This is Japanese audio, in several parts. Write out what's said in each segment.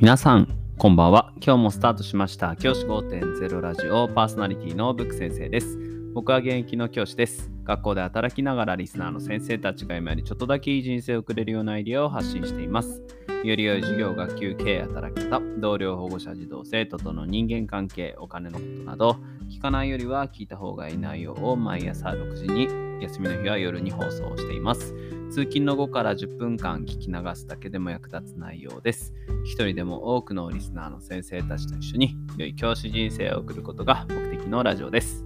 皆さん、こんばんは。今日もスタートしました。教師5.0ラジオパーソナリティのブック先生です。僕は現役の教師です。学校で働きながらリスナーの先生たちが今よりちょっとだけいい人生を送れるようなアイデアを発信しています。より良い授業、学級、経営、働き方、同僚、保護者、児童、生徒との人間関係、お金のことなど、聞かないよりは聞いた方がいい内容を毎朝6時に、休みの日は夜に放送しています。通勤の後から10分間聞き流すだけでも役立つ内容です。一人でも多くのリスナーの先生たちと一緒に良い教師人生を送ることが目的のラジオです。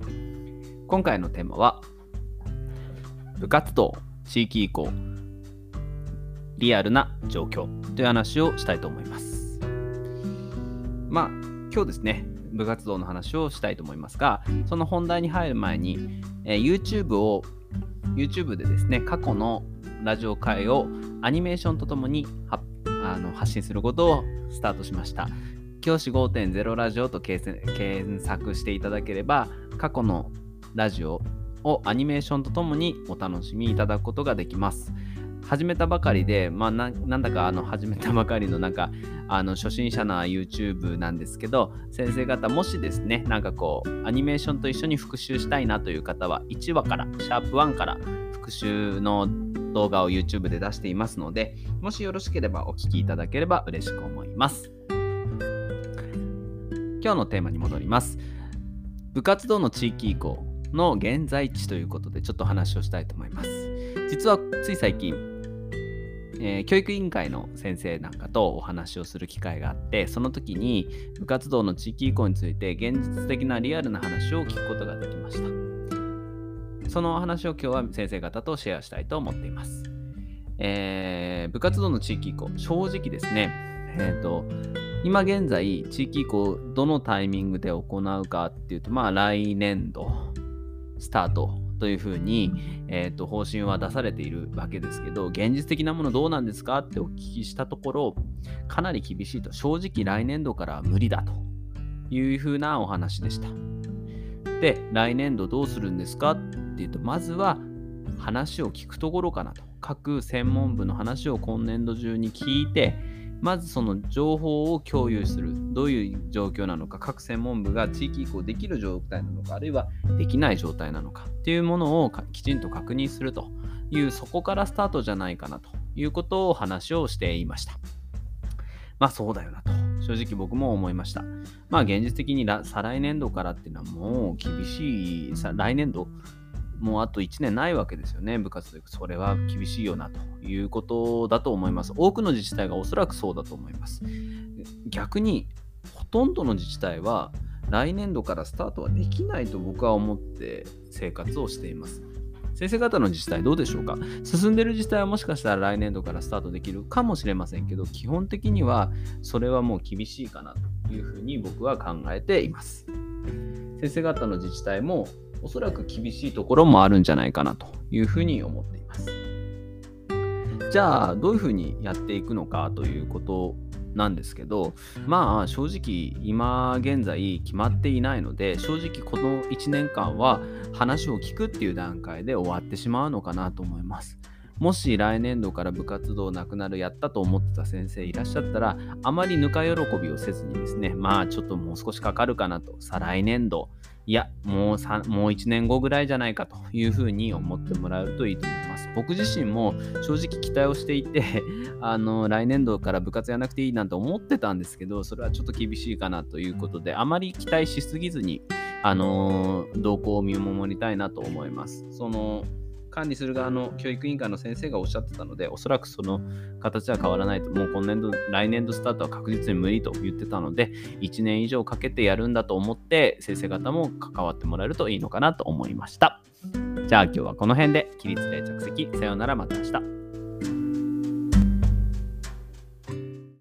今回のテーマは部活動、地域移行、リアルな状況という話をしたいと思います。まあ今日ですね、部活動の話をしたいと思いますが、その本題に入る前に、えー YouTube を YouTube でですね、過去のラジオ会をアニメーションとともに発あの発信することをスタートしました。教師5.0ラジオと検索検索していただければ、過去のラジオをアニメーションとともにお楽しみいただくことができます。始めたばかりで、まあ、ななんだかあの始めたばかりのなんかあの初心者な YouTube なんですけど先生方もしですねなんかこうアニメーションと一緒に復習したいなという方は1話からシャープ1から復習の動画を YouTube で出していますのでもしよろしければお聞きいただければ嬉しく思います。今日のテーマに戻ります。部活動の地域移行の現在地ということでちょっと話をしたいと思います。実はつい最近えー教育委員会の先生なんかとお話をする機会があってその時に部活動の地域移行について現実的なリアルな話を聞くことができました。そのお話を今日は先生方とシェアしたいと思っています、えー部活動の地域移行正直ですね。えっ、と今現在地域移行どのタイミングで行うかっていうとまあ来年度スタートというふうに、えーと方針は出されているわけですけど現実的なものどうなんですかってお聞きしたところかなり厳しいと。正直来年度からは無理だというふうなお話でした。で来年度どうするんですかっていうとまずは話を聞くところかなと。各専門部の話を今年度中に聞いてまずその情報を共有する。どういう状況なのか各専門部が地域移行できる状態なのかあるいはできない状態なのかっていうものをきちんと確認すると。いうそこからスタートじゃないかなということを話をしていました。まあそうだよなと正直僕も思いました。まあ現実的に再来年度からっていうのはもう厳しいさ来年度もうあと1年ないわけですよね、部活で。それは厳しいよなということだと思います。多くの自治体がおそらくそうだと思います。逆に、ほとんどの自治体は来年度からスタートはできないと僕は思って生活をしています。先生方の自治体どうでしょうか？進んでる自治体はもしかしたら来年度からスタートできるかもしれませんけど、基本的にはそれはもう厳しいかなというふうに僕は考えています。先生方の自治体もおそらく厳しいところもあるんじゃないかなというふうに思っています。じゃあどういうふうにやっていくのかということなんですけどまあ正直今現在決まっていないので正直この1年間は話を聞くっていう段階で終わってしまうのかなと思います。もし来年度から部活動なくなるやったと思ってた先生いらっしゃったらあまりぬか喜びをせずにですねまあちょっともう少しかかるかなと再来年度いやもうさもう1年後ぐらいじゃないかというふうに思ってもらえるといいと思います。僕自身も正直期待をしていて あの来年度から部活やらなくていいなんて思ってたんですけどそれはちょっと厳しいかなということであまり期待しすぎずにあの動向を見守りたいなと思います。その管理する側の教育委員会の先生がおっしゃってたので、おそらくその形は変わらないと、もう今年度、来年度スタートは確実に無理と言ってたので、1年以上かけてやるんだと思って、先生方も関わってもらえるといいのかなと思いました。じゃあ今日はこの辺で、起立で着席、さようなら、また明日。